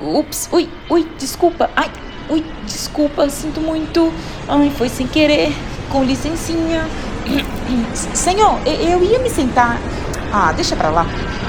Ups, ui, ui, desculpa. Ai, ui, desculpa, sinto muito. Ai, foi sem querer. Com licencinha. Senhor, eu ia me sentar. Ah, deixa pra lá.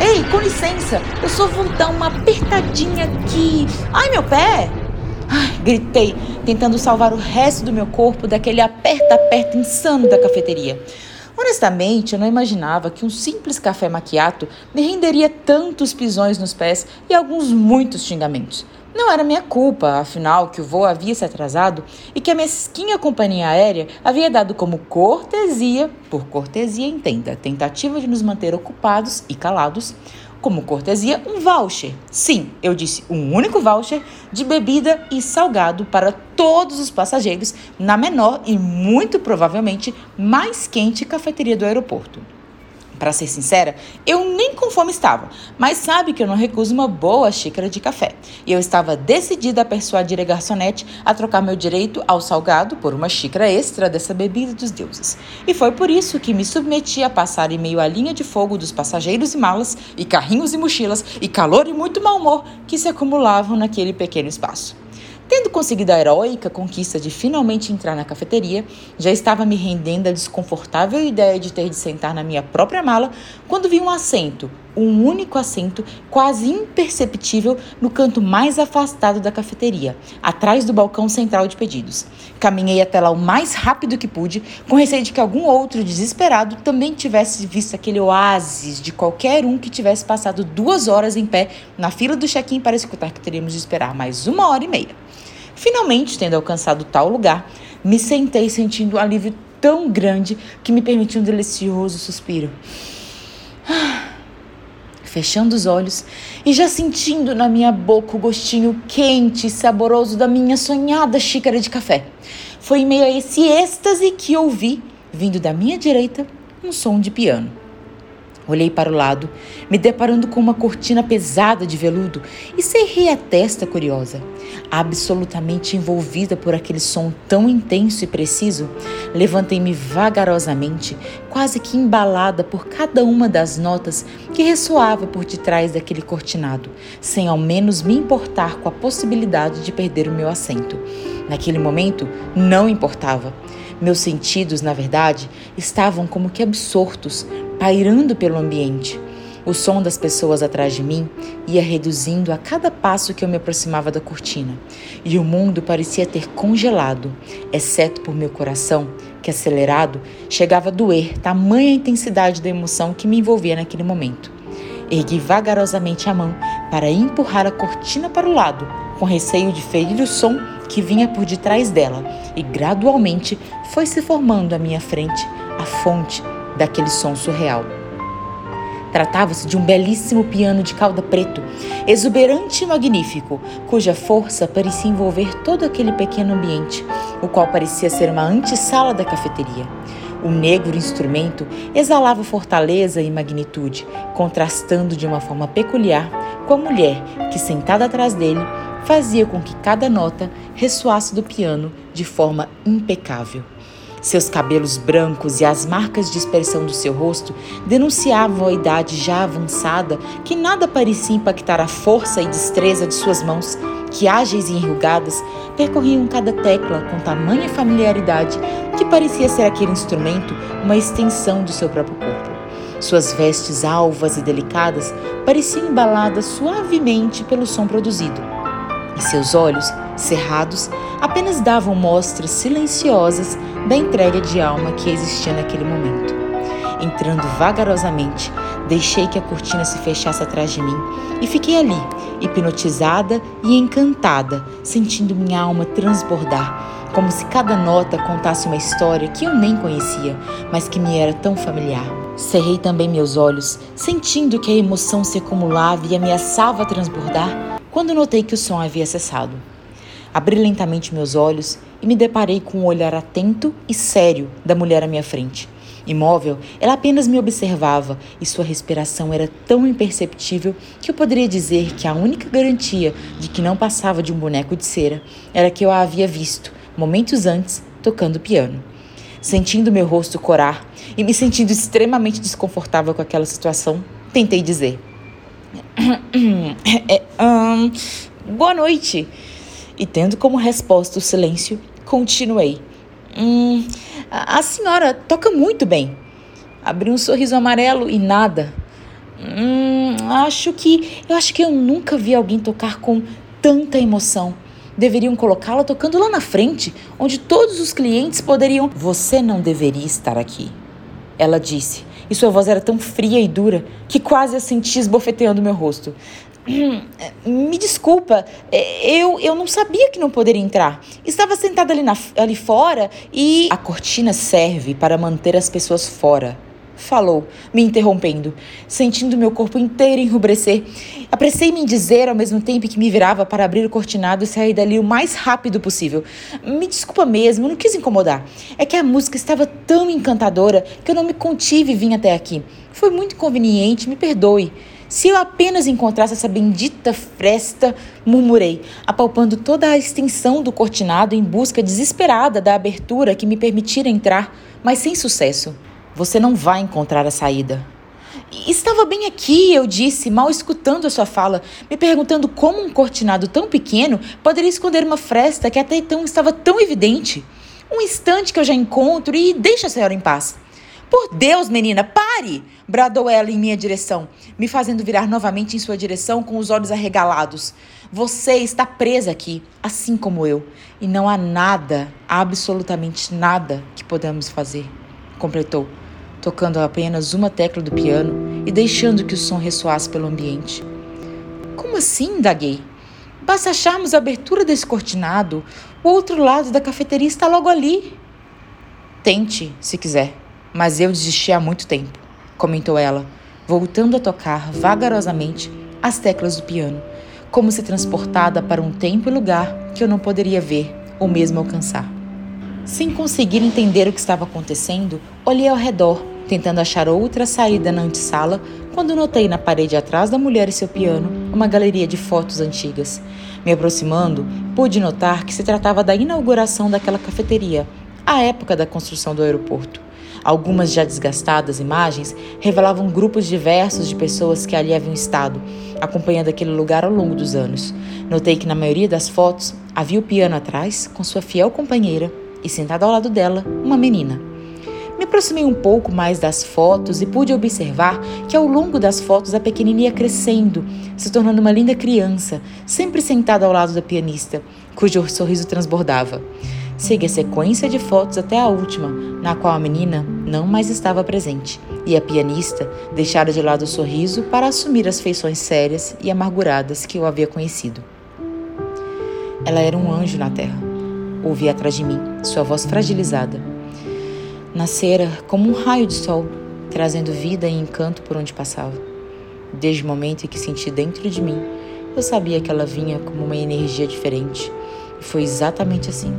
Ei, com licença, eu só vou dar uma apertadinha aqui. Ai, meu pé! Ai, gritei, tentando salvar o resto do meu corpo daquele aperta-aperta insano da cafeteria. Honestamente, eu não imaginava que um simples café maquiato me renderia tantos pisões nos pés e alguns muitos xingamentos. Não era minha culpa, afinal, que o voo havia se atrasado e que a mesquinha companhia aérea havia dado como cortesia, por cortesia entenda, tentativa de nos manter ocupados e calados, como cortesia, um voucher. Sim, eu disse um único voucher de bebida e salgado para todos os passageiros na menor e muito provavelmente mais quente cafeteria do aeroporto. Para ser sincera, eu nem com fome estava, mas sabe que eu não recuso uma boa xícara de café. E eu estava decidida a persuadir a garçonete a trocar meu direito ao salgado por uma xícara extra dessa bebida dos deuses. E foi por isso que me submeti a passar em meio à linha de fogo dos passageiros e malas, e carrinhos e mochilas, e calor e muito mau humor que se acumulavam naquele pequeno espaço. Tendo conseguido a heróica conquista de finalmente entrar na cafeteria, já estava me rendendo a desconfortável ideia de ter de sentar na minha própria mala quando vi um assento, um único assento, quase imperceptível, no canto mais afastado da cafeteria, atrás do balcão central de pedidos. Caminhei até lá o mais rápido que pude, com receio de que algum outro desesperado também tivesse visto aquele oásis de qualquer um que tivesse passado duas horas em pé na fila do check-in para escutar que teríamos de esperar mais uma hora e meia. Finalmente, tendo alcançado tal lugar, me sentei sentindo um alívio tão grande que me permitiu um delicioso suspiro. Fechando os olhos e já sentindo na minha boca o gostinho quente e saboroso da minha sonhada xícara de café. Foi em meio a esse êxtase que ouvi, vindo da minha direita, um som de piano. Olhei para o lado, me deparando com uma cortina pesada de veludo e cerrei a testa curiosa. Absolutamente envolvida por aquele som tão intenso e preciso, levantei-me vagarosamente, quase que embalada por cada uma das notas que ressoava por detrás daquele cortinado, sem ao menos me importar com a possibilidade de perder o meu assento. Naquele momento, não importava. Meus sentidos, na verdade, estavam como que absortos, pairando pelo ambiente. O som das pessoas atrás de mim ia reduzindo a cada passo que eu me aproximava da cortina, e o mundo parecia ter congelado, exceto por meu coração, que acelerado chegava a doer, tamanha intensidade da emoção que me envolvia naquele momento. Ergui vagarosamente a mão para empurrar a cortina para o lado, com receio de ferir o som que vinha por detrás dela, e gradualmente foi se formando à minha frente a fonte daquele som surreal. Tratava-se de um belíssimo piano de cauda preto, exuberante e magnífico, cuja força parecia envolver todo aquele pequeno ambiente, o qual parecia ser uma antessala da cafeteria. O negro instrumento exalava fortaleza e magnitude, contrastando de uma forma peculiar com a mulher que, sentada atrás dele, fazia com que cada nota ressoasse do piano de forma impecável. Seus cabelos brancos e as marcas de expressão do seu rosto denunciavam a idade já avançada que nada parecia impactar a força e destreza de suas mãos, que ágeis e enrugadas percorriam cada tecla com tamanha familiaridade que parecia ser aquele instrumento uma extensão do seu próprio corpo. Suas vestes alvas e delicadas pareciam embaladas suavemente pelo som produzido, e seus olhos, cerrados, apenas davam mostras silenciosas da entrega de alma que existia naquele momento. Entrando vagarosamente, deixei que a cortina se fechasse atrás de mim e fiquei ali, hipnotizada e encantada, sentindo minha alma transbordar, como se cada nota contasse uma história que eu nem conhecia, mas que me era tão familiar. Cerrei também meus olhos, sentindo que a emoção se acumulava e ameaçava transbordar, quando notei que o som havia cessado. Abri lentamente meus olhos e me deparei com um olhar atento e sério da mulher à minha frente. Imóvel, ela apenas me observava e sua respiração era tão imperceptível que eu poderia dizer que a única garantia de que não passava de um boneco de cera era que eu a havia visto, momentos antes, tocando piano. Sentindo meu rosto corar e me sentindo extremamente desconfortável com aquela situação, tentei dizer: é, um, boa noite. E tendo como resposta o silêncio, continuei. Hum, a senhora toca muito bem. Abri um sorriso amarelo e nada. Hum, acho que. Eu acho que eu nunca vi alguém tocar com tanta emoção. Deveriam colocá-la tocando lá na frente, onde todos os clientes poderiam. Você não deveria estar aqui. Ela disse, e sua voz era tão fria e dura que quase a senti esbofeteando meu rosto. Me desculpa, é, eu, eu não sabia que não poderia entrar. Estava sentada ali, na, ali fora e. A cortina serve para manter as pessoas fora. Falou, me interrompendo, sentindo meu corpo inteiro enrubescer. Apressei-me em dizer ao mesmo tempo que me virava para abrir o cortinado e sair dali o mais rápido possível. Me desculpa mesmo, não quis incomodar. É que a música estava tão encantadora que eu não me contive e vim até aqui. Foi muito inconveniente, me perdoe. Se eu apenas encontrasse essa bendita fresta, murmurei, apalpando toda a extensão do cortinado em busca desesperada da abertura que me permitira entrar, mas sem sucesso. Você não vai encontrar a saída. Estava bem aqui, eu disse, mal escutando a sua fala, me perguntando como um cortinado tão pequeno poderia esconder uma fresta que até então estava tão evidente. Um instante que eu já encontro e deixa a senhora em paz. Por Deus, menina, pare! bradou ela em minha direção, me fazendo virar novamente em sua direção com os olhos arregalados. Você está presa aqui, assim como eu, e não há nada, absolutamente nada que podamos fazer, completou, tocando apenas uma tecla do piano e deixando que o som ressoasse pelo ambiente. Como assim? daguei. Basta acharmos a abertura desse cortinado. O outro lado da cafeteria está logo ali. Tente, se quiser. Mas eu desisti há muito tempo, comentou ela, voltando a tocar vagarosamente as teclas do piano, como se transportada para um tempo e lugar que eu não poderia ver ou mesmo alcançar. Sem conseguir entender o que estava acontecendo, olhei ao redor, tentando achar outra saída na antessala, quando notei na parede atrás da mulher e seu piano uma galeria de fotos antigas. Me aproximando, pude notar que se tratava da inauguração daquela cafeteria, à época da construção do aeroporto. Algumas já desgastadas imagens revelavam grupos diversos de pessoas que ali haviam estado, acompanhando aquele lugar ao longo dos anos. Notei que na maioria das fotos havia o piano atrás, com sua fiel companheira, e sentada ao lado dela, uma menina. Me aproximei um pouco mais das fotos e pude observar que ao longo das fotos a pequenina ia crescendo, se tornando uma linda criança, sempre sentada ao lado da pianista, cujo sorriso transbordava. Segui a sequência de fotos até a última, na qual a menina não mais estava presente, e a pianista deixara de lado o sorriso para assumir as feições sérias e amarguradas que eu havia conhecido. Ela era um anjo na terra. Ouvi atrás de mim, sua voz fragilizada. Nascera como um raio de sol, trazendo vida e encanto por onde passava. Desde o momento em que senti dentro de mim, eu sabia que ela vinha como uma energia diferente. E foi exatamente assim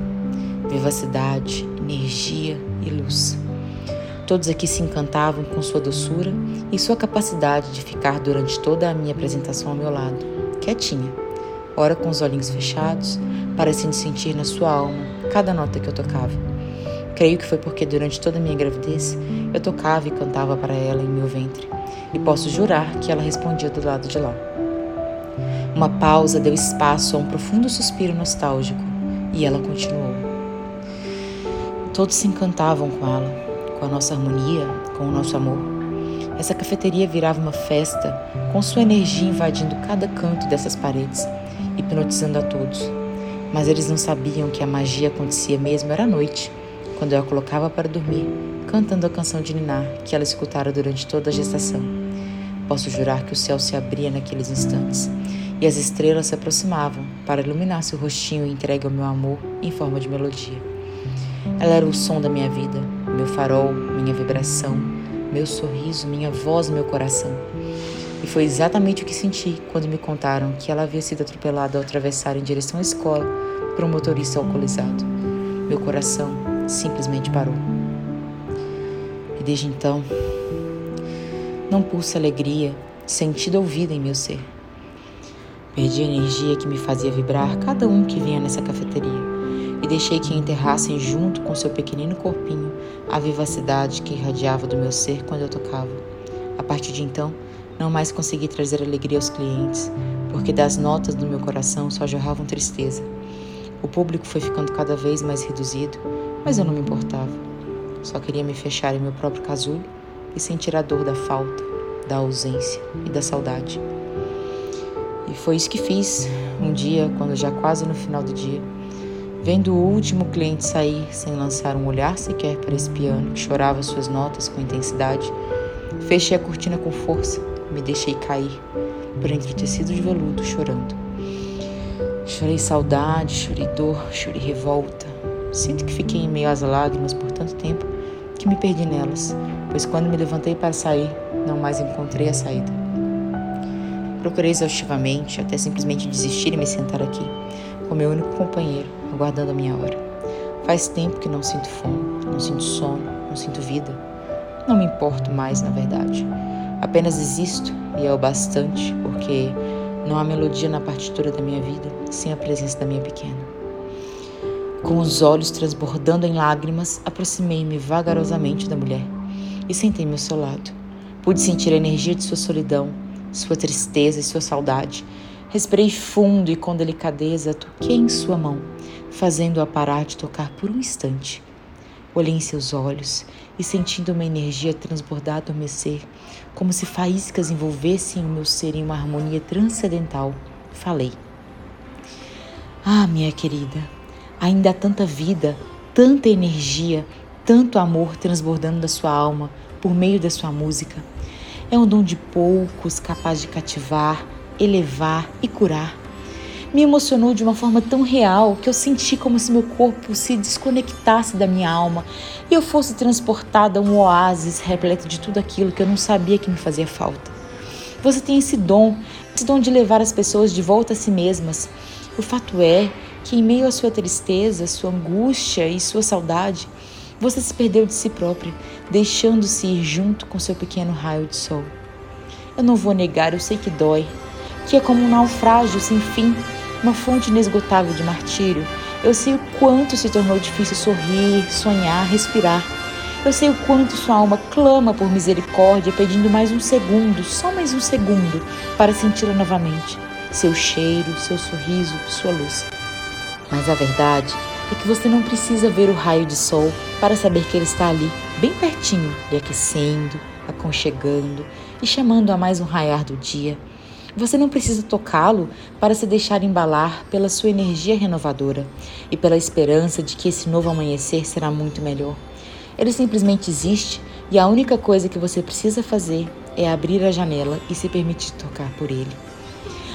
vivacidade, energia e luz. Todos aqui se encantavam com sua doçura e sua capacidade de ficar durante toda a minha apresentação ao meu lado, quietinha, ora com os olhinhos fechados, parecendo sentir na sua alma cada nota que eu tocava. Creio que foi porque durante toda a minha gravidez eu tocava e cantava para ela em meu ventre, e posso jurar que ela respondia do lado de lá. Uma pausa deu espaço a um profundo suspiro nostálgico e ela continuou. Todos se encantavam com ela, com a nossa harmonia, com o nosso amor. Essa cafeteria virava uma festa, com sua energia invadindo cada canto dessas paredes, hipnotizando a todos. Mas eles não sabiam que a magia acontecia mesmo era à noite, quando eu a colocava para dormir, cantando a canção de Ninar que ela escutara durante toda a gestação. Posso jurar que o céu se abria naqueles instantes e as estrelas se aproximavam para iluminar seu rostinho entregue ao meu amor em forma de melodia. Ela era o som da minha vida, meu farol, minha vibração, meu sorriso, minha voz, meu coração. E foi exatamente o que senti quando me contaram que ela havia sido atropelada ao atravessar em direção à escola por um motorista alcoolizado. Meu coração simplesmente parou. E desde então, não pulsa alegria, sentido ou vida em meu ser. Perdi a energia que me fazia vibrar cada um que vinha nessa cafeteria e deixei que enterrassem junto com seu pequenino corpinho a vivacidade que irradiava do meu ser quando eu tocava. A partir de então, não mais consegui trazer alegria aos clientes, porque das notas do meu coração só jorravam tristeza. O público foi ficando cada vez mais reduzido, mas eu não me importava. Só queria me fechar em meu próprio casulo e sentir a dor da falta, da ausência e da saudade. E foi isso que fiz um dia, quando já quase no final do dia, vendo o último cliente sair sem lançar um olhar sequer para esse piano que chorava suas notas com intensidade, fechei a cortina com força me deixei cair por entre o tecido de veludo, chorando. Chorei saudade, chorei dor, chorei revolta. Sinto que fiquei em meio às lágrimas por tanto tempo que me perdi nelas, pois quando me levantei para sair, não mais encontrei a saída. Procurei exaustivamente até simplesmente desistir e me sentar aqui, com meu único companheiro, aguardando a minha hora. Faz tempo que não sinto fome, não sinto sono, não sinto vida. Não me importo mais, na verdade. Apenas existo e é o bastante, porque não há melodia na partitura da minha vida sem a presença da minha pequena. Com os olhos transbordando em lágrimas, aproximei-me vagarosamente da mulher e sentei-me ao seu lado. Pude sentir a energia de sua solidão, sua tristeza e sua saudade. Respirei fundo e com delicadeza toquei em sua mão, fazendo-a parar de tocar por um instante. Olhei em seus olhos e sentindo uma energia transbordar adormecer, como se faíscas envolvessem o meu ser em uma harmonia transcendental, falei: Ah, minha querida, ainda há tanta vida, tanta energia, tanto amor transbordando da sua alma por meio da sua música. É um dom de poucos capaz de cativar, elevar e curar. Me emocionou de uma forma tão real que eu senti como se meu corpo se desconectasse da minha alma e eu fosse transportada a um oásis repleto de tudo aquilo que eu não sabia que me fazia falta. Você tem esse dom, esse dom de levar as pessoas de volta a si mesmas. O fato é que, em meio à sua tristeza, sua angústia e sua saudade, você se perdeu de si própria, deixando-se ir junto com seu pequeno raio de sol. Eu não vou negar, eu sei que dói, que é como um naufrágio sem fim, uma fonte inesgotável de martírio. Eu sei o quanto se tornou difícil sorrir, sonhar, respirar. Eu sei o quanto sua alma clama por misericórdia, pedindo mais um segundo, só mais um segundo, para senti-la novamente. Seu cheiro, seu sorriso, sua luz. Mas a verdade é que você não precisa ver o raio de sol para saber que ele está ali, bem pertinho, lhe aquecendo, aconchegando e chamando a mais um raiar do dia. Você não precisa tocá-lo para se deixar embalar pela sua energia renovadora e pela esperança de que esse novo amanhecer será muito melhor. Ele simplesmente existe e a única coisa que você precisa fazer é abrir a janela e se permitir tocar por ele.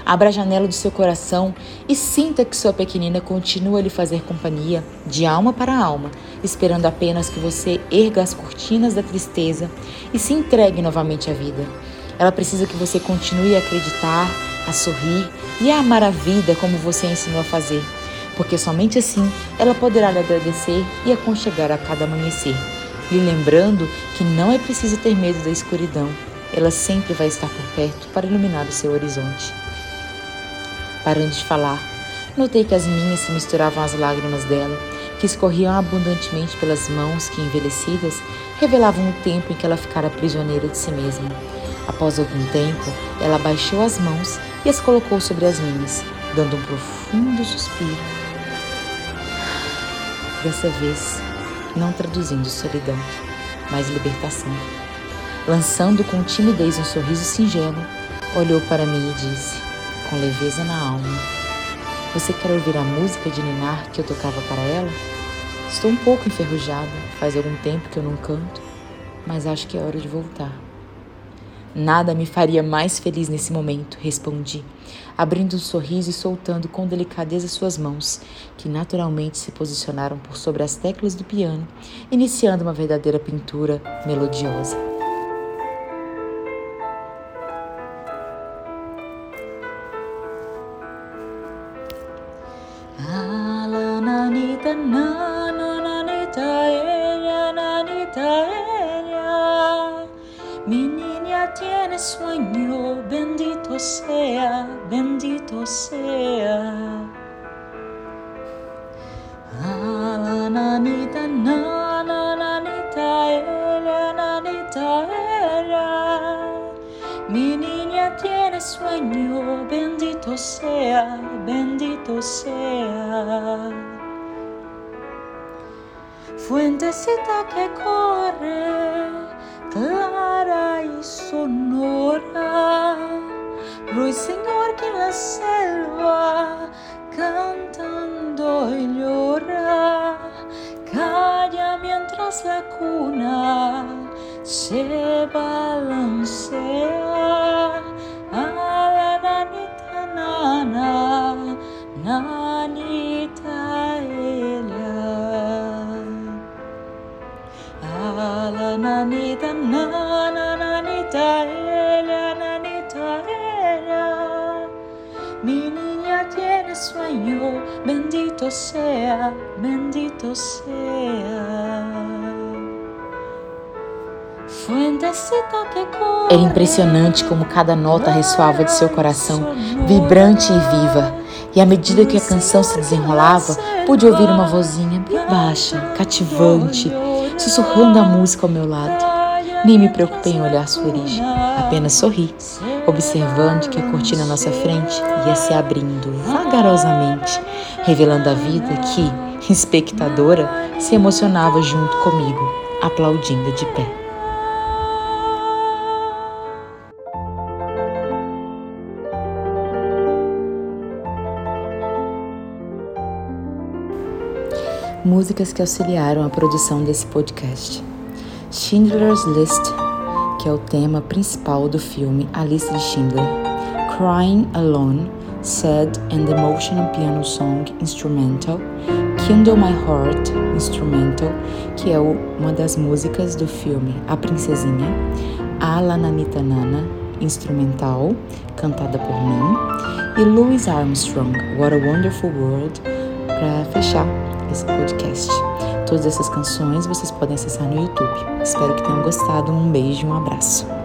Abra a janela do seu coração e sinta que sua pequenina continua a lhe fazer companhia, de alma para alma, esperando apenas que você erga as cortinas da tristeza e se entregue novamente à vida. Ela precisa que você continue a acreditar, a sorrir e a amar a vida como você a ensinou a fazer, porque somente assim ela poderá lhe agradecer e aconchegar a cada amanhecer, lhe lembrando que não é preciso ter medo da escuridão, ela sempre vai estar por perto para iluminar o seu horizonte. Parando de falar, notei que as minhas se misturavam às lágrimas dela, que escorriam abundantemente pelas mãos que, envelhecidas, revelavam o tempo em que ela ficara prisioneira de si mesma. Após algum tempo, ela baixou as mãos e as colocou sobre as minhas, dando um profundo suspiro. Dessa vez, não traduzindo solidão, mas libertação. Lançando com timidez um sorriso singelo, olhou para mim e disse: com leveza na alma. Você quer ouvir a música de Ninar que eu tocava para ela? Estou um pouco enferrujada, faz algum tempo que eu não canto, mas acho que é hora de voltar. Nada me faria mais feliz nesse momento, respondi, abrindo um sorriso e soltando com delicadeza suas mãos, que naturalmente se posicionaram por sobre as teclas do piano, iniciando uma verdadeira pintura melodiosa. Sueño bendito sea, bendito sea. Fuentecita que corre, clara y sonora. Ruiseñor que en la selva cantando y llora. Calla mientras la cuna se balancea. Bendito sea, bendito sea. Era impressionante como cada nota ressoava de seu coração, vibrante e viva. E à medida que a canção se desenrolava, pude ouvir uma vozinha bem baixa, cativante, sussurrando a música ao meu lado. Nem me preocupei em olhar sua origem, apenas sorri, observando que a cortina à nossa frente ia se abrindo vagarosamente, revelando a vida que, espectadora, se emocionava junto comigo, aplaudindo de pé. músicas que auxiliaram a produção desse podcast. Schindler's List, que é o tema principal do filme A Lista de Schindler. Crying Alone, Sad and Emotional Piano Song Instrumental. Kindle My Heart Instrumental, que é uma das músicas do filme A Princesinha. A Nanita Nana Instrumental, cantada por mim. E Louis Armstrong, What a Wonderful World, para fechar esse podcast. Todas essas canções vocês podem acessar no YouTube. Espero que tenham gostado. Um beijo e um abraço.